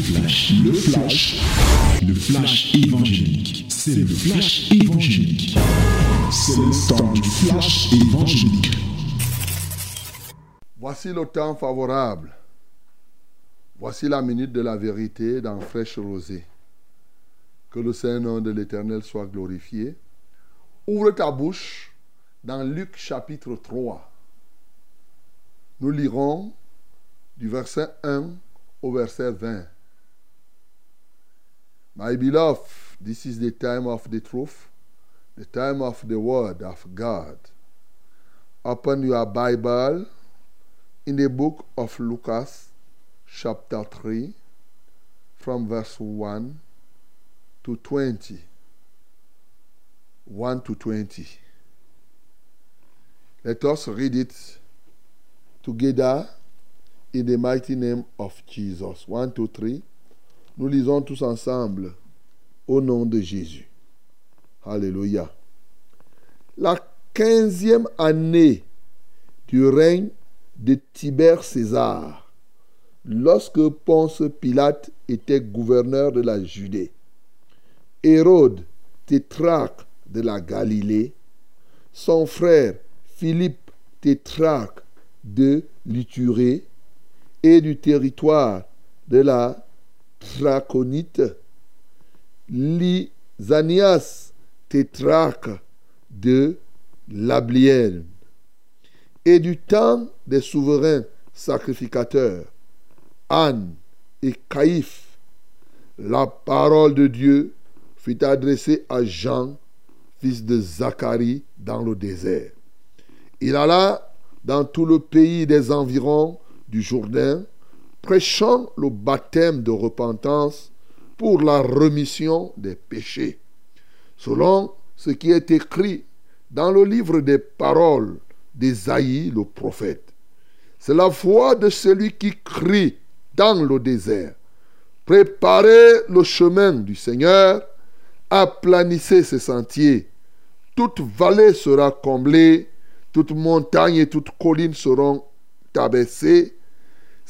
flash, le flash, le flash évangélique. C'est le flash évangélique. C'est le temps du flash évangélique. Voici le temps favorable. Voici la minute de la vérité dans Fraîche Rosée. Que le Saint-Nom de l'Éternel soit glorifié. Ouvre ta bouche dans Luc chapitre 3. Nous lirons du verset 1 au verset 20. My beloved, this is the time of the truth, the time of the word of God. Open your Bible in the book of Lucas, chapter 3, from verse 1 to 20. 1 to 20. Let us read it together in the mighty name of Jesus. 1, 2, 3. Nous lisons tous ensemble au nom de Jésus. Alléluia. La quinzième année du règne de Tibère César, lorsque Ponce Pilate était gouverneur de la Judée, Hérode, tétrarque de la Galilée, son frère Philippe, tétrarque de l'Iturée et du territoire de la Traconite, Lysanias, tétrarque de l'Ablienne, et du temps des souverains sacrificateurs, Anne et Caïphe, la parole de Dieu fut adressée à Jean, fils de Zacharie, dans le désert. Il alla dans tout le pays des environs du Jourdain, prêchant le baptême de repentance pour la remission des péchés, selon ce qui est écrit dans le livre des paroles d'Ésaïe le prophète. C'est la voix de celui qui crie dans le désert. Préparez le chemin du Seigneur, aplanissez ses sentiers. Toute vallée sera comblée, toute montagne et toute colline seront abaissées.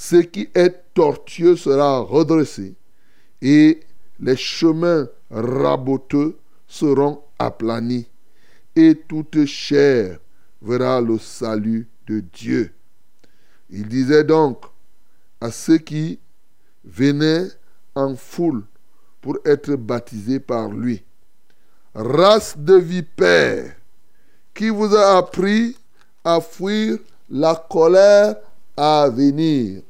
Ce qui est tortueux sera redressé, et les chemins raboteux seront aplanis, et toute chair verra le salut de Dieu. Il disait donc à ceux qui venaient en foule pour être baptisés par lui, race de vipères, qui vous a appris à fuir la colère à venir?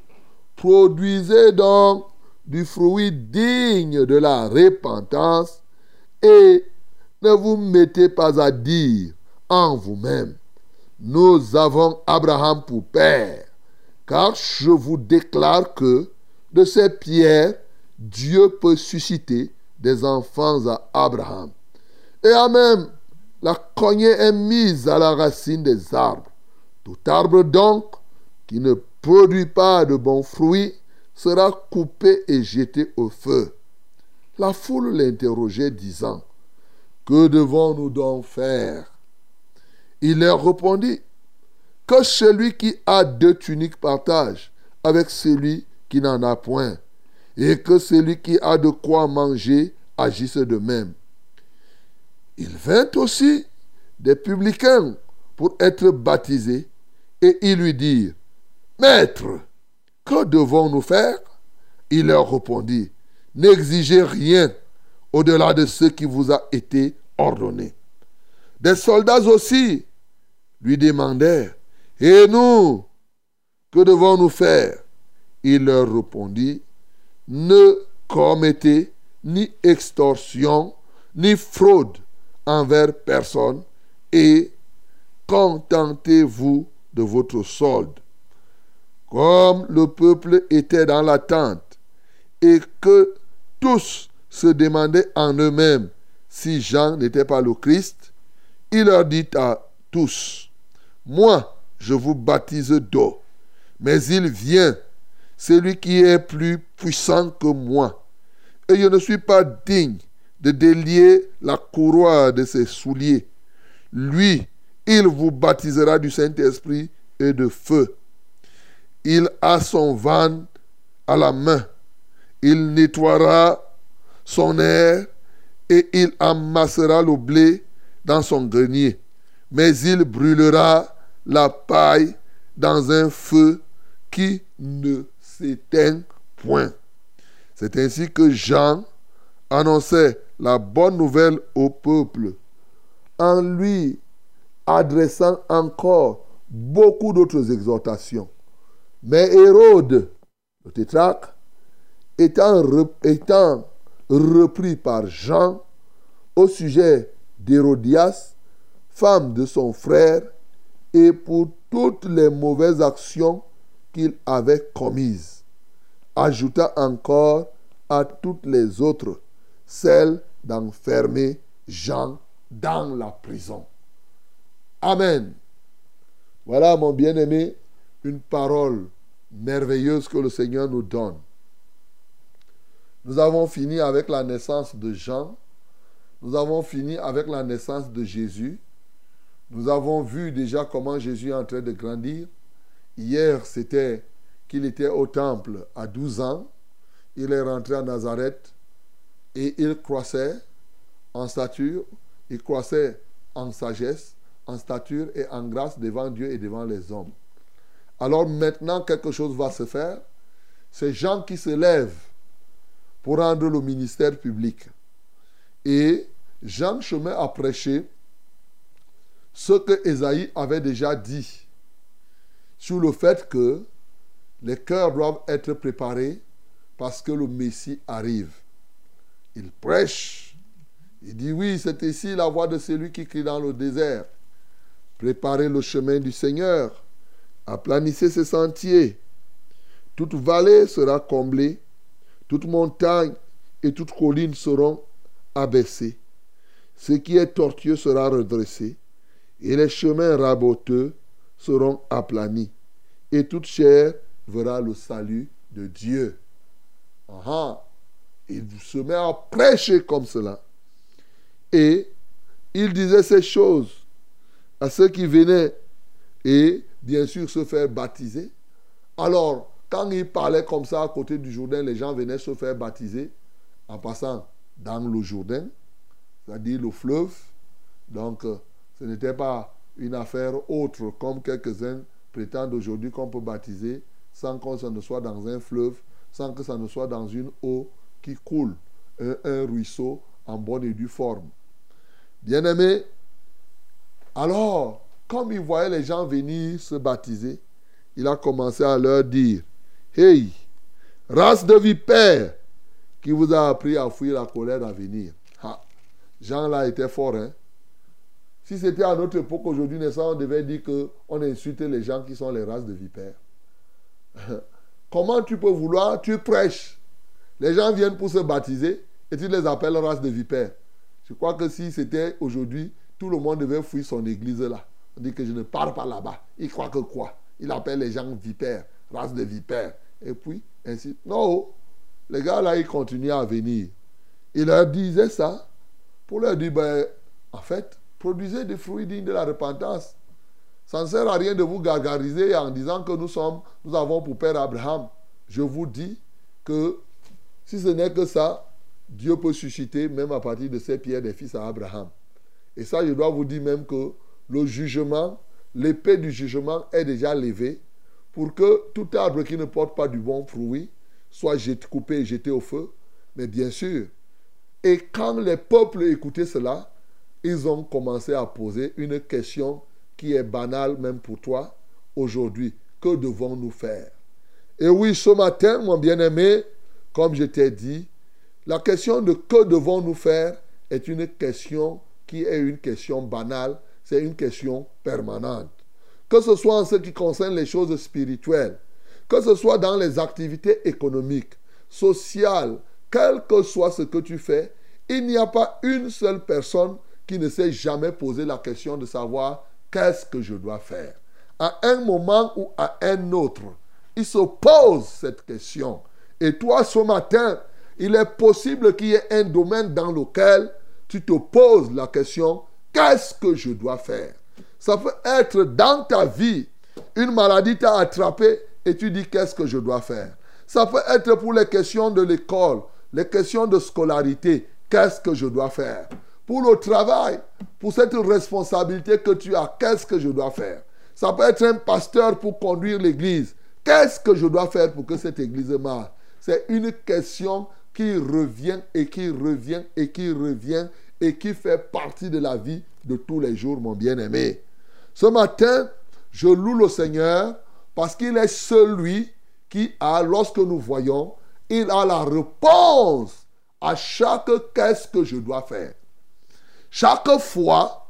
Produisez donc du fruit digne de la repentance et ne vous mettez pas à dire en vous-même, nous avons Abraham pour père, car je vous déclare que de ces pierres, Dieu peut susciter des enfants à Abraham. Et à même, la cognée est mise à la racine des arbres. Tout arbre donc qui ne produit pas de bons fruits sera coupé et jeté au feu. La foule l'interrogeait disant, Que devons-nous donc faire? Il leur répondit, Que celui qui a deux tuniques partage avec celui qui n'en a point, et que celui qui a de quoi manger agisse de même. Il vint aussi des publicains pour être baptisés, et ils lui dirent, Maître, que devons-nous faire? Il leur répondit, N'exigez rien au-delà de ce qui vous a été ordonné. Des soldats aussi lui demandèrent, Et nous, que devons-nous faire? Il leur répondit, Ne commettez ni extorsion, ni fraude envers personne, et contentez-vous de votre solde. Comme le peuple était dans l'attente et que tous se demandaient en eux-mêmes si Jean n'était pas le Christ, il leur dit à tous, Moi, je vous baptise d'eau, mais il vient, celui qui est plus puissant que moi, et je ne suis pas digne de délier la courroie de ses souliers. Lui, il vous baptisera du Saint-Esprit et de feu. Il a son van à la main Il nettoiera son air et il amassera le blé dans son grenier. Mais il brûlera la paille dans un feu qui ne s'éteint point. C'est ainsi que Jean annonçait la bonne nouvelle au peuple en lui adressant encore beaucoup d'autres exhortations. Mais Hérode, le tétrarque, étant, repris par Jean au sujet d'Hérodias, femme de son frère, et pour toutes les mauvaises actions qu'il avait commises, ajouta encore à toutes les autres celle d'enfermer Jean dans la prison. Amen. Voilà, mon bien-aimé, une parole merveilleuse que le Seigneur nous donne. Nous avons fini avec la naissance de Jean. Nous avons fini avec la naissance de Jésus. Nous avons vu déjà comment Jésus est en train de grandir. Hier, c'était qu'il était au temple à 12 ans. Il est rentré à Nazareth et il croissait en stature, il croissait en sagesse, en stature et en grâce devant Dieu et devant les hommes. Alors maintenant, quelque chose va se faire. C'est Jean qui se lève pour rendre le ministère public. Et Jean Chemin a prêché ce que Esaïe avait déjà dit sur le fait que les cœurs doivent être préparés parce que le Messie arrive. Il prêche. Il dit oui, c'est ici la voix de celui qui crie dans le désert. Préparez le chemin du Seigneur. Aplanissez ses sentiers. Toute vallée sera comblée. Toute montagne et toute colline seront abaissées. Ce qui est tortueux sera redressé. Et les chemins raboteux seront aplanis. Et toute chair verra le salut de Dieu. Aha. Il se met à prêcher comme cela. Et il disait ces choses à ceux qui venaient et bien sûr se faire baptiser. Alors, quand il parlait comme ça à côté du Jourdain, les gens venaient se faire baptiser en passant dans le Jourdain, c'est-à-dire le fleuve. Donc, euh, ce n'était pas une affaire autre comme quelques-uns prétendent aujourd'hui qu'on peut baptiser sans que ça ne soit dans un fleuve, sans que ça ne soit dans une eau qui coule, un, ruisseau en bonne et due forme. Bien-aimé, alors, comme il voyait les gens venir se baptiser, il a commencé à leur dire, Hey, race de vipères, qui vous a appris à fuir la colère à venir. Jean là était fort, hein. Si c'était à notre époque aujourd'hui, on devait dire qu'on insulte les gens qui sont les races de vipères. Comment tu peux vouloir, tu prêches les gens viennent pour se baptiser et tu les appelles race de vipères. Je crois que si c'était aujourd'hui, tout le monde devait fuir son église là. Dit que je ne pars pas là-bas. Il croit que quoi? Il appelle les gens vipères, race de vipères. Et puis, ainsi. Non, les gars là, ils continuaient à venir. Il leur disait ça pour leur dire, ben, en fait, produisez des fruits dignes de la repentance. Ça ne sert à rien de vous gargariser en disant que nous sommes, nous avons pour père Abraham. Je vous dis que si ce n'est que ça, Dieu peut susciter même à partir de ces pierres des fils à Abraham. Et ça, je dois vous dire même que le jugement, l'épée du jugement est déjà levée pour que tout arbre qui ne porte pas du bon fruit soit coupé et jeté au feu. Mais bien sûr, et quand les peuples écoutaient cela, ils ont commencé à poser une question qui est banale même pour toi aujourd'hui. Que devons-nous faire? Et oui, ce matin, mon bien-aimé, comme je t'ai dit, la question de que devons-nous faire est une question qui est une question banale, c'est une question permanente. Que ce soit en ce qui concerne les choses spirituelles, que ce soit dans les activités économiques, sociales, quel que soit ce que tu fais, il n'y a pas une seule personne qui ne s'est jamais posé la question de savoir qu'est-ce que je dois faire. À un moment ou à un autre, il se pose cette question. Et toi, ce matin, il est possible qu'il y ait un domaine dans lequel tu te poses la question, qu'est-ce que je dois faire? Ça peut être dans ta vie, une maladie t'a attrapé et tu dis, qu'est-ce que je dois faire? Ça peut être pour les questions de l'école, les questions de scolarité. Qu'est-ce que je dois faire? Pour le travail, pour cette responsabilité que tu as, qu'est-ce que je dois faire? Ça peut être un pasteur pour conduire l'église. Qu'est-ce que je dois faire pour que cette église marche? C'est une question qui revient et qui revient et qui revient et qui fait partie de la vie de tous les jours, mon bien-aimé. Ce matin, je loue le Seigneur parce qu'il est celui qui a, lorsque nous voyons, il a la réponse à chaque qu'est-ce que je dois faire. Chaque fois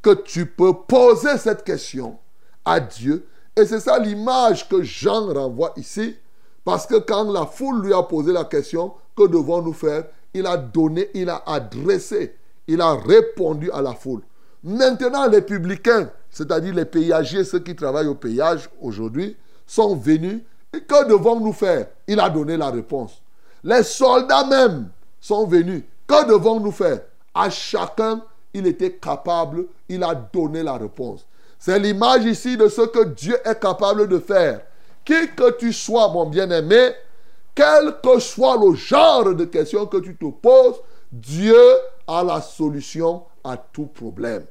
que tu peux poser cette question à Dieu, et c'est ça l'image que Jean renvoie ici, parce que quand la foule lui a posé la question, que devons-nous faire? Il a donné, il a adressé, il a répondu à la foule. Maintenant, les publicains, c'est-à-dire les péagiers, ceux qui travaillent au péage aujourd'hui, sont venus. Et que devons-nous faire? Il a donné la réponse. Les soldats même sont venus. Que devons-nous faire? À chacun, il était capable, il a donné la réponse. C'est l'image ici de ce que Dieu est capable de faire. Qui que tu sois, mon bien-aimé, quel que soit le genre de question que tu te poses, Dieu a la solution à tout problème.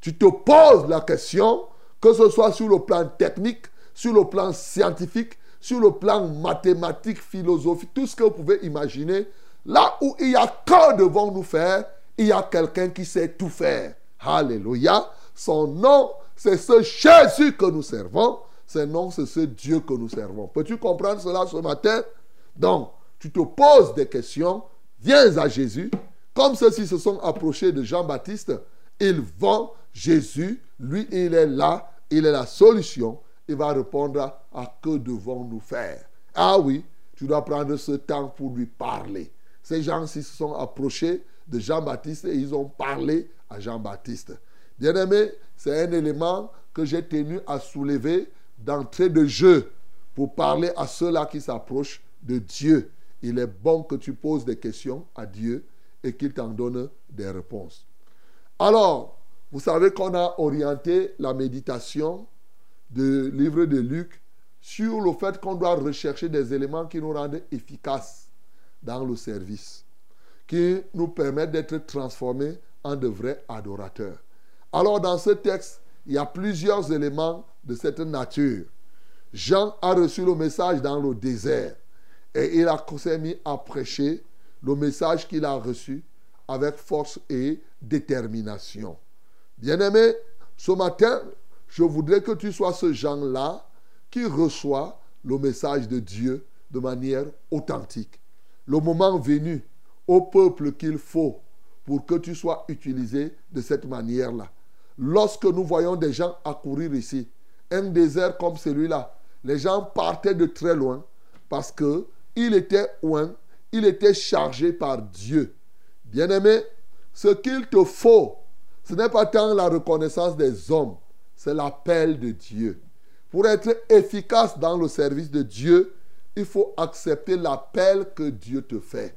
Tu te poses la question, que ce soit sur le plan technique, sur le plan scientifique, sur le plan mathématique, philosophique, tout ce que vous pouvez imaginer, là où il y a que devons-nous faire, il y a quelqu'un qui sait tout faire. Alléluia. Son nom, c'est ce Jésus que nous servons. Son nom, c'est ce Dieu que nous servons. Peux-tu comprendre cela ce matin? Donc, tu te poses des questions, viens à Jésus. Comme ceux-ci se sont approchés de Jean-Baptiste, ils vont, Jésus, lui, il est là, il est la solution. Il va répondre à que devons-nous faire. Ah oui, tu dois prendre ce temps pour lui parler. Ces gens-ci se sont approchés de Jean-Baptiste et ils ont parlé à Jean-Baptiste. Bien-aimé, c'est un élément que j'ai tenu à soulever d'entrée de jeu pour parler à ceux-là qui s'approchent de Dieu. Il est bon que tu poses des questions à Dieu et qu'il t'en donne des réponses. Alors, vous savez qu'on a orienté la méditation du livre de Luc sur le fait qu'on doit rechercher des éléments qui nous rendent efficaces dans le service, qui nous permettent d'être transformés en de vrais adorateurs. Alors dans ce texte, il y a plusieurs éléments de cette nature. Jean a reçu le message dans le désert et il a s'est mis à prêcher le message qu'il a reçu avec force et détermination. Bien-aimé, ce matin, je voudrais que tu sois ce Jean-là qui reçoit le message de Dieu de manière authentique. Le moment venu, au peuple qu'il faut pour que tu sois utilisé de cette manière-là. Lorsque nous voyons des gens accourir ici, un désert comme celui-là, les gens partaient de très loin parce que il était loin, il était chargé par Dieu. Bien-aimé, ce qu'il te faut, ce n'est pas tant la reconnaissance des hommes, c'est l'appel de Dieu. Pour être efficace dans le service de Dieu, il faut accepter l'appel que Dieu te fait,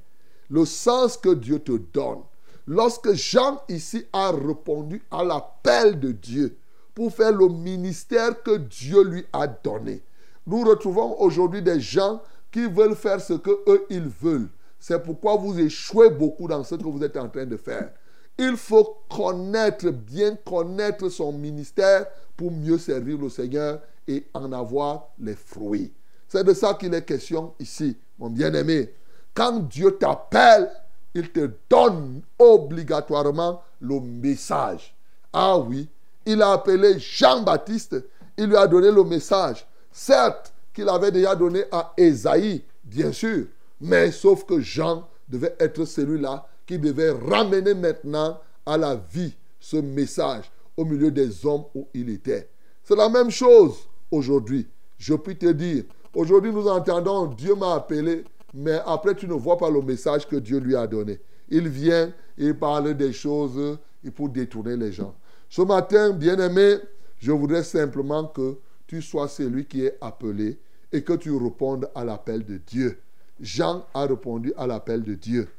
le sens que Dieu te donne. Lorsque Jean ici a répondu à l'appel de Dieu pour faire le ministère que Dieu lui a donné, nous retrouvons aujourd'hui des gens qui veulent faire ce que eux ils veulent. C'est pourquoi vous échouez beaucoup dans ce que vous êtes en train de faire. Il faut connaître, bien connaître son ministère pour mieux servir le Seigneur et en avoir les fruits. C'est de ça qu'il est question ici, mon bien-aimé. Quand Dieu t'appelle, il te donne obligatoirement le message. Ah oui, il a appelé Jean-Baptiste, il lui a donné le message. Certes qu'il avait déjà donné à Esaïe, bien sûr, mais sauf que Jean devait être celui-là qui devait ramener maintenant à la vie ce message au milieu des hommes où il était. C'est la même chose aujourd'hui. Je puis te dire, aujourd'hui nous entendons Dieu m'a appelé, mais après tu ne vois pas le message que Dieu lui a donné. Il vient, il parle des choses pour détourner les gens. Ce matin, bien-aimé, je voudrais simplement que tu sois celui qui est appelé et que tu répondes à l'appel de Dieu. Jean a répondu à l'appel de Dieu.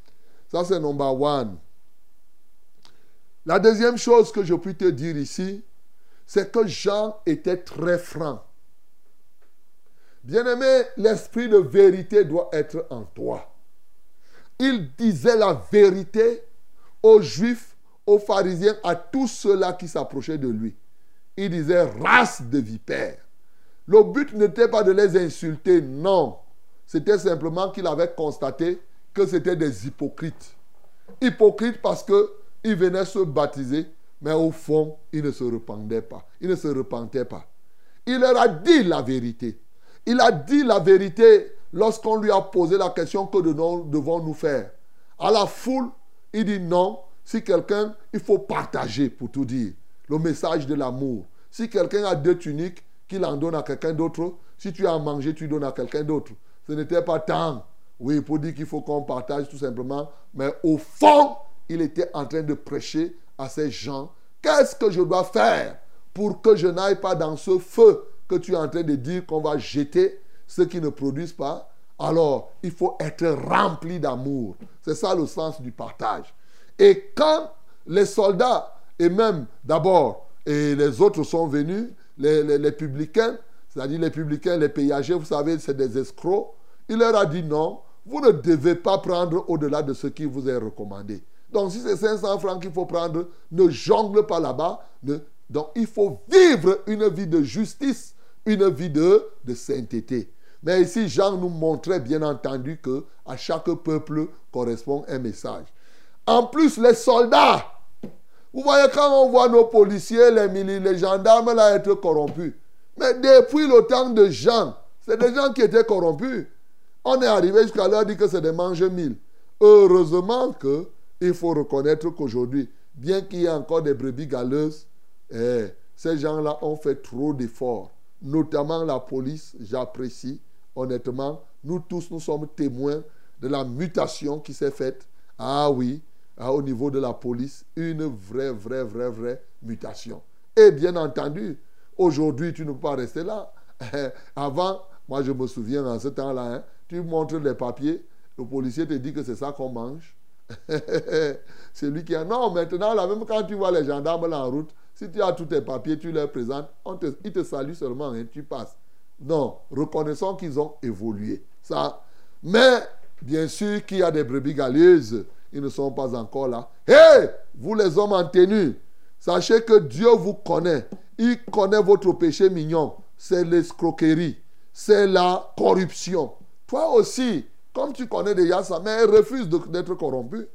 Ça, c'est number one. La deuxième chose que je puis te dire ici, c'est que Jean était très franc. Bien-aimé, l'esprit de vérité doit être en toi. Il disait la vérité aux Juifs, aux pharisiens, à tous ceux-là qui s'approchaient de lui. Il disait race de vipères. Le but n'était pas de les insulter, non. C'était simplement qu'il avait constaté que c'était des hypocrites. Hypocrites parce qu'ils venaient se baptiser, mais au fond, ils ne se repentaient pas. Ils ne se repentaient pas. Il leur a dit la vérité. Il a dit la vérité lorsqu'on lui a posé la question que devons-nous faire? À la foule, il dit non. Si quelqu'un, il faut partager pour tout dire. Le message de l'amour. Si quelqu'un a deux tuniques, qu'il en donne à quelqu'un d'autre. Si tu as à manger, tu donnes à quelqu'un d'autre. Ce n'était pas tant, oui, pour dire qu'il faut qu'on partage tout simplement. Mais au fond, il était en train de prêcher à ces gens. Qu'est-ce que je dois faire pour que je n'aille pas dans ce feu que tu es en train de dire qu'on va jeter ceux qui ne produisent pas? Alors, il faut être rempli d'amour. C'est ça le sens du partage. Et quand les soldats, et même d'abord, et les autres sont venus, les, les, publicains, c'est-à-dire les publicains, les payagers, vous savez, c'est des escrocs. Il leur a dit non, vous ne devez pas prendre au-delà de ce qui vous est recommandé. Donc si c'est 500 francs qu'il faut prendre, ne jongle pas là-bas. Donc il faut vivre une vie de justice, une vie de, de sainteté. Mais ici, Jean nous montrait bien entendu que à chaque peuple correspond un message. En plus, les soldats, vous voyez, quand on voit nos policiers, les, les gendarmes là être corrompus, mais depuis le temps de Jean, c'est des gens qui étaient corrompus. On est arrivé jusqu'à leur dire que c'est des mange-mille. Heureusement que il faut reconnaître qu'aujourd'hui, bien qu'il y ait encore des brebis galeuses, eh, ces gens-là ont fait trop d'efforts. Notamment la police, j'apprécie. Honnêtement, nous tous, nous sommes témoins de la mutation qui s'est faite. Ah oui, ah, au niveau de la police, une vraie, vraie, vraie, vraie mutation. Et bien entendu, aujourd'hui, tu ne peux pas rester là. Avant, moi je me souviens en ce temps-là, hein, tu montres les papiers, le policier te dit que c'est ça qu'on mange. c'est lui qui a... Non, maintenant, là, même quand tu vois les gendarmes en route, si tu as tous tes papiers, tu leur présentes, ils te saluent seulement, et hein, tu passes. Non, reconnaissons qu'ils ont évolué. Ça. Mais, bien sûr qu'il y a des brebis galeuses ils ne sont pas encore là. Hé, vous les hommes en tenue, sachez que Dieu vous connaît. Il connaît votre péché mignon. C'est l'escroquerie, c'est la corruption. Toi aussi, comme tu connais déjà ça, mais refuse d'être corrompu.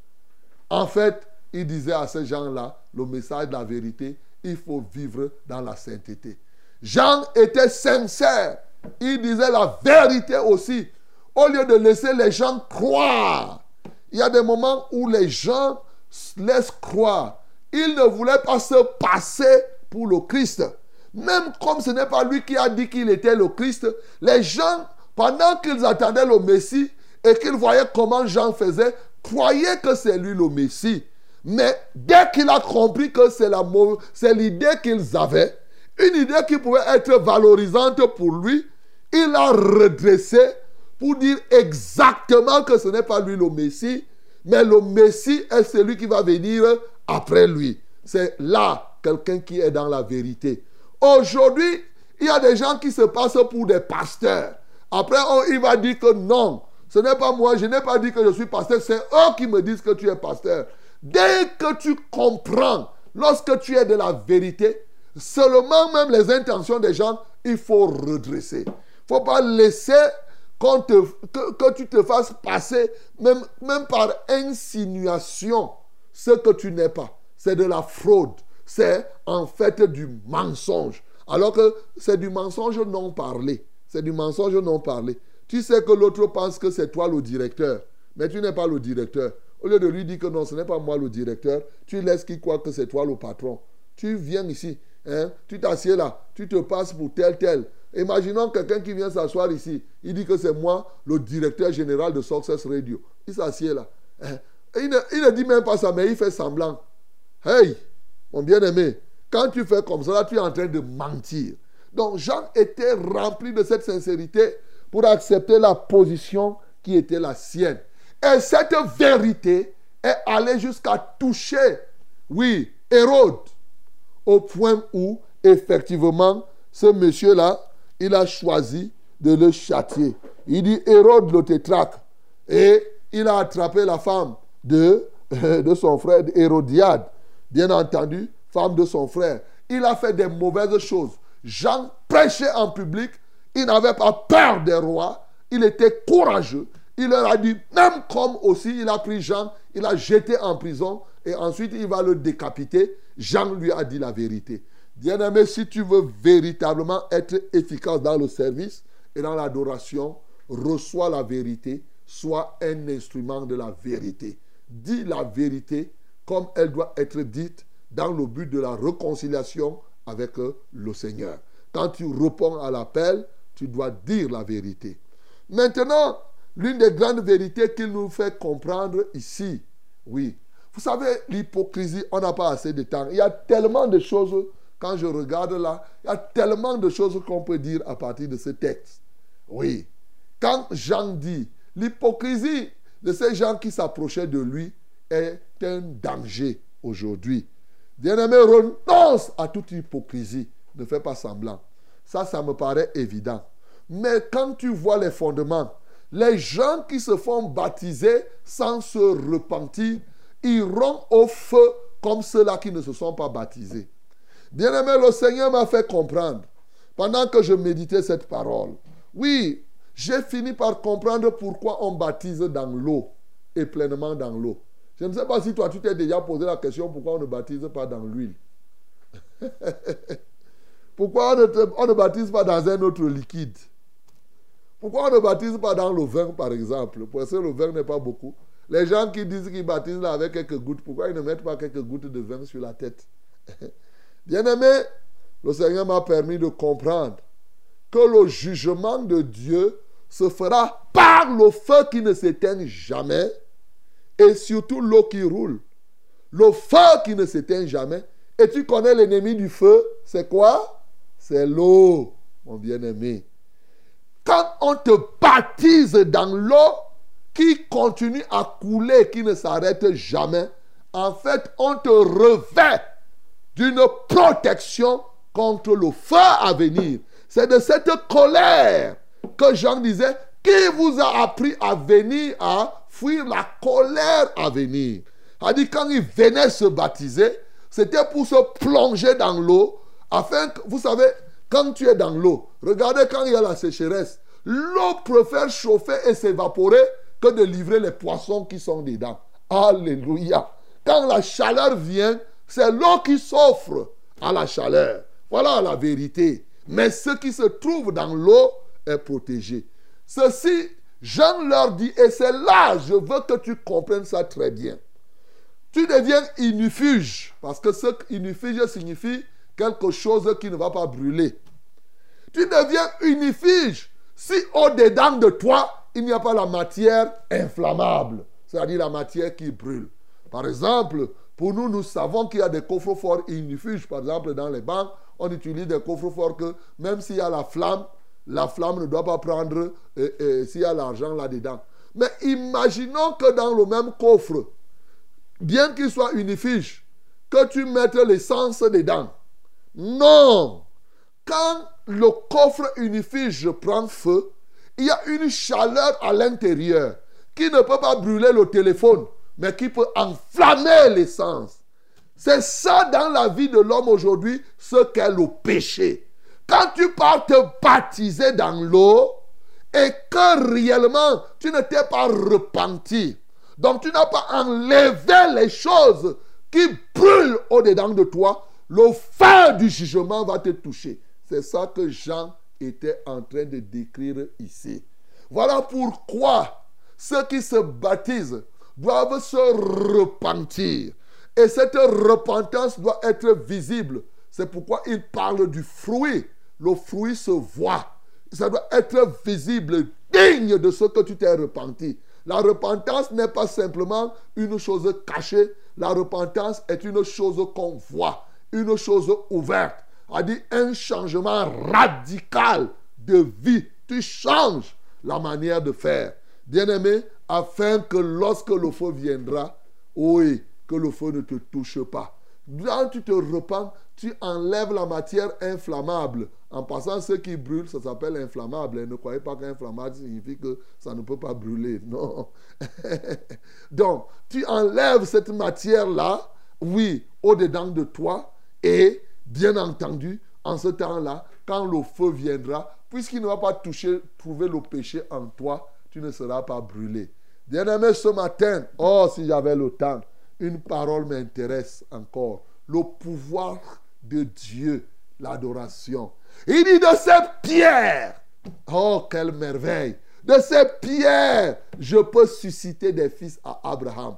En fait, il disait à ces gens-là le message de la vérité, il faut vivre dans la sainteté. Jean était sincère. Il disait la vérité aussi. Au lieu de laisser les gens croire il y a des moments où les gens laissent croire. Ils ne voulaient pas se passer pour le Christ. Même comme ce n'est pas lui qui a dit qu'il était le Christ, les gens, pendant qu'ils attendaient le Messie et qu'ils voyaient comment Jean faisait, croyaient que c'est lui le Messie. Mais dès qu'il a compris que c'est l'idée qu'ils avaient, une idée qui pouvait être valorisante pour lui, il a redressé pour dire exactement que ce n'est pas lui le Messie, mais le Messie est celui qui va venir après lui. C'est là quelqu'un qui est dans la vérité. Aujourd'hui, il y a des gens qui se passent pour des pasteurs. Après, il va dire que non, ce n'est pas moi, je n'ai pas dit que je suis pasteur, c'est eux qui me disent que tu es pasteur. Dès que tu comprends, lorsque tu es de la vérité, seulement même les intentions des gens, il faut redresser. Il ne faut pas laisser que, tu te fasses passer, même, par insinuation, ce que tu n'es pas. C'est de la fraude. C'est en fait du mensonge. Alors que c'est du mensonge non parlé. C'est du mensonge non parlé. Tu sais que l'autre pense que c'est toi le directeur, mais tu n'es pas le directeur. Au lieu de lui dire que non, ce n'est pas moi le directeur, tu laisses qu'il croit que c'est toi le patron. Tu viens ici, hein, tu t'assieds là, tu te passes pour tel tel. Imaginons quelqu'un qui vient s'asseoir ici. Il dit que c'est moi, le directeur général de Success Radio. Il s'assied là. Hein? Il ne, dit même pas ça, mais il fait semblant. Hey, mon bien-aimé, quand tu fais comme ça, tu es en train de mentir. Donc Jean était rempli de cette sincérité pour accepter la position qui était la sienne. Et cette vérité est allée jusqu'à toucher, oui, Hérode, au point où, effectivement, ce monsieur-là il a choisi de le châtier. Il dit Hérode le tétraque. Et il a attrapé la femme de, son frère Hérodiade, bien entendu, femme de son frère. Il a fait des mauvaises choses. Jean prêchait en public. Il n'avait pas peur des rois. Il était courageux. Il leur a dit, même comme aussi il a pris Jean, il a jeté en prison et ensuite il va le décapiter. Jean lui a dit la vérité. Bien-aimé, si tu veux véritablement être efficace dans le service et dans l'adoration, reçois la vérité, sois un instrument de la vérité. Dis la vérité comme elle doit être dite dans le but de la réconciliation avec le Seigneur. Quand tu réponds à l'appel, tu dois dire la vérité. Maintenant, l'une des grandes vérités qu'il nous fait comprendre ici, oui, vous savez, l'hypocrisie, on n'a pas assez de temps. Il y a tellement de choses, quand je regarde là, il y a tellement de choses qu'on peut dire à partir de ce texte. Oui. Quand Jean dit, l'hypocrisie de ces gens qui s'approchaient de lui est un danger aujourd'hui. Bien-aimé, renonce à toute hypocrisie. Ne fais pas semblant. Ça, ça me paraît évident. Mais quand tu vois les fondements, les gens qui se font baptiser sans se repentir iront au feu comme ceux-là qui ne se sont pas baptisés. Bien-aimé, le Seigneur m'a fait comprendre, pendant que je méditais cette parole, oui, j'ai fini par comprendre pourquoi on baptise dans l'eau et pleinement dans l'eau. Je ne sais pas si toi, tu t'es déjà posé la question pourquoi on ne baptise pas dans l'huile? pourquoi on ne, baptise pas dans un autre liquide? Pourquoi on ne baptise pas dans le vin, par exemple? Parce que le vin n'est pas beaucoup. Les gens qui disent qu'ils baptisent avec quelques gouttes, pourquoi ils ne mettent pas quelques gouttes de vin sur la tête? Bien-aimé, le Seigneur m'a permis de comprendre que le jugement de Dieu se fera par le feu qui ne s'éteint jamais et surtout l'eau qui roule. Le feu qui ne s'éteint jamais. Et tu connais l'ennemi du feu, c'est quoi? C'est l'eau, mon bien-aimé. Quand on te baptise dans l'eau qui continue à couler, qui ne s'arrête jamais, en fait, on te revêt d'une protection contre le feu à venir. C'est de cette colère que Jean disait, qui vous a appris à venir à fuir la colère à venir? A dit quand il venait se baptiser, c'était pour se plonger dans l'eau, afin que, vous savez, quand tu es dans l'eau, regardez quand il y a la sécheresse, l'eau préfère chauffer et s'évaporer que de livrer les poissons qui sont dedans. Alléluia. Quand la chaleur vient, c'est l'eau qui s'offre à la chaleur. Voilà la vérité. Mais ce qui se trouve dans l'eau est protégé. Ceci Jean leur dit, et c'est là, je veux que tu comprennes ça très bien. Tu deviens inifuge, parce que ce inifuge signifie quelque chose qui ne va pas brûler. Tu deviens unifuge si au-dedans de toi, il n'y a pas la matière inflammable, c'est-à-dire la matière qui brûle. Par exemple, pour nous, nous savons qu'il y a des coffres forts inifuges. Par exemple, dans les banques, on utilise des coffres forts que même s'il y a la flamme, la flamme ne doit pas prendre s'il y a l'argent là-dedans. Mais imaginons que dans le même coffre, bien qu'il soit unifiche, que tu mettes l'essence dedans. Non. Quand le coffre unifiche prend feu, il y a une chaleur à l'intérieur qui ne peut pas brûler le téléphone, mais qui peut enflammer l'essence. C'est ça dans la vie de l'homme aujourd'hui, ce qu'est le péché. Quand tu pars te baptiser dans l'eau et que réellement tu ne t'es pas repenti, donc tu n'as pas enlevé les choses qui brûlent au-dedans de toi, le feu du jugement va te toucher. C'est ça que Jean était en train de décrire ici. Voilà pourquoi ceux qui se baptisent doivent se repentir. Et cette repentance doit être visible. C'est pourquoi il parle du fruit le fruit se voit. Ça doit être visible, digne de ce que tu t'es repenti. La repentance n'est pas simplement une chose cachée. La repentance est une chose qu'on voit, une chose ouverte. A dit un changement radical de vie. Tu changes la manière de faire. Bien-aimé, afin que lorsque le feu viendra, oui, que le feu ne te touche pas. Quand tu te repens, tu enlèves la matière inflammable. En passant, ce qui brûle, ça s'appelle inflammable. ne croyez pas qu'inflammable signifie que ça ne peut pas brûler. Non. Donc, tu enlèves cette matière-là, oui, au-dedans de toi. Et, bien entendu, en ce temps-là, quand le feu viendra, puisqu'il ne va pas toucher, trouver le péché en toi, tu ne seras pas brûlé. Bien-aimé, ce matin, oh, si j'avais le temps, une parole m'intéresse encore. Le pouvoir de Dieu, l'adoration. Il dit de ces pierres, oh, quelle merveille! De ces pierres, je peux susciter des fils à Abraham.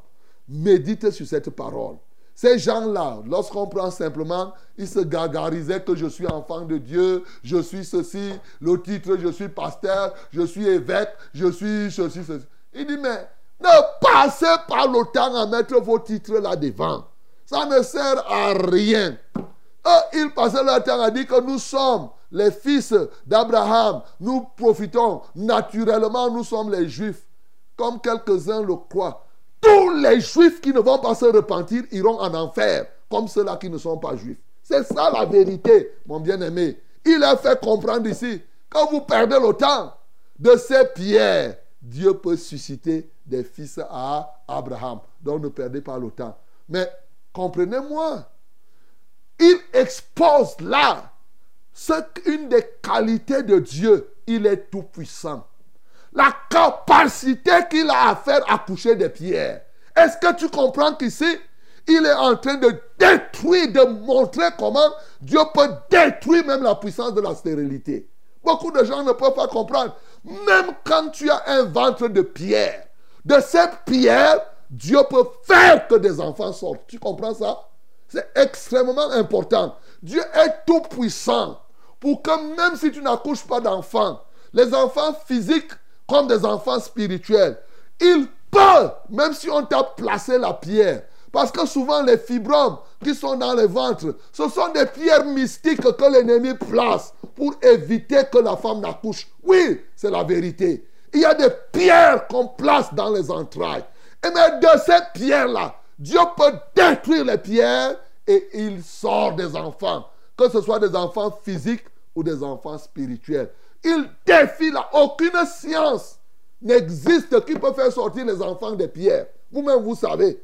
Médite sur cette parole. Ces gens-là, lorsqu'on prend simplement, ils se gargarisaient que je suis enfant de Dieu, je suis ceci, le titre, je suis pasteur, je suis évêque, je suis ceci, ceci. Il dit, mais ne passez pas le temps à mettre vos titres là devant. Ça ne sert à rien. ils passaient leur temps à dire que nous sommes les fils d'Abraham. Nous profitons naturellement, nous sommes les juifs. Comme quelques-uns le croient. Tous les juifs qui ne vont pas se repentir iront en enfer, comme ceux-là qui ne sont pas juifs. C'est ça la vérité, mon bien-aimé. Il a fait comprendre ici, quand vous perdez le temps de ces pierres, Dieu peut susciter des fils à Abraham. Donc ne perdez pas le temps. Mais comprenez-moi, il expose là une des qualités de Dieu. Il est tout puissant. La capacité qu'il a à faire accoucher des pierres. Est-ce que tu comprends qu'ici, il est en train de détruire, de montrer comment Dieu peut détruire même la puissance de la stérilité. Beaucoup de gens ne peuvent pas comprendre. Même quand tu as un ventre de pierre, de cette pierre, Dieu peut faire que des enfants sortent. Tu comprends ça? C'est extrêmement important. Dieu est tout puissant pour que même si tu n'accouches pas d'enfants, les enfants physiques comme des enfants spirituels, ils peuvent, même si on t'a placé la pierre, parce que souvent les fibromes qui sont dans le ventre, ce sont des pierres mystiques que l'ennemi place pour éviter que la femme n'accouche. Oui, c'est la vérité. Il y a des pierres qu'on place dans les entrailles. Et mais de ces pierres-là, Dieu peut détruire les pierres et il sort des enfants. Que ce soit des enfants physiques ou des enfants spirituels. Il défie là. Aucune science n'existe qui peut faire sortir les enfants des pierres. Vous-même, vous savez.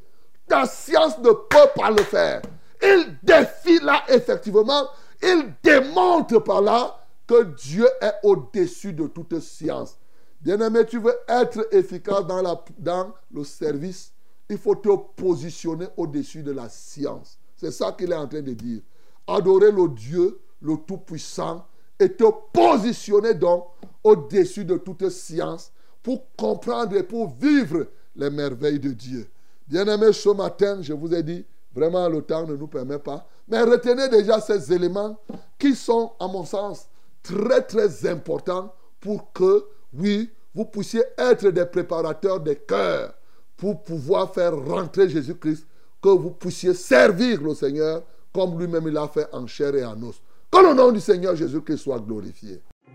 Ta science ne peut pas le faire. Il défie là, effectivement, il démontre par là que Dieu est au-dessus de toute science. Bien-aimé, tu veux être efficace dans, la, dans le service, il faut te positionner au-dessus de la science. C'est ça qu'il est en train de dire. Adorer le Dieu, le Tout-Puissant, et te positionner donc au-dessus de toute science pour comprendre et pour vivre les merveilles de Dieu. Bien-aimés, ce matin, je vous ai dit, vraiment le temps ne nous permet pas, mais retenez déjà ces éléments qui sont, à mon sens, très très importants pour que, oui, vous puissiez être des préparateurs des cœurs pour pouvoir faire rentrer Jésus-Christ, que vous puissiez servir le Seigneur comme lui-même il a fait en chair et en os. Que le nom du Seigneur Jésus-Christ soit glorifié.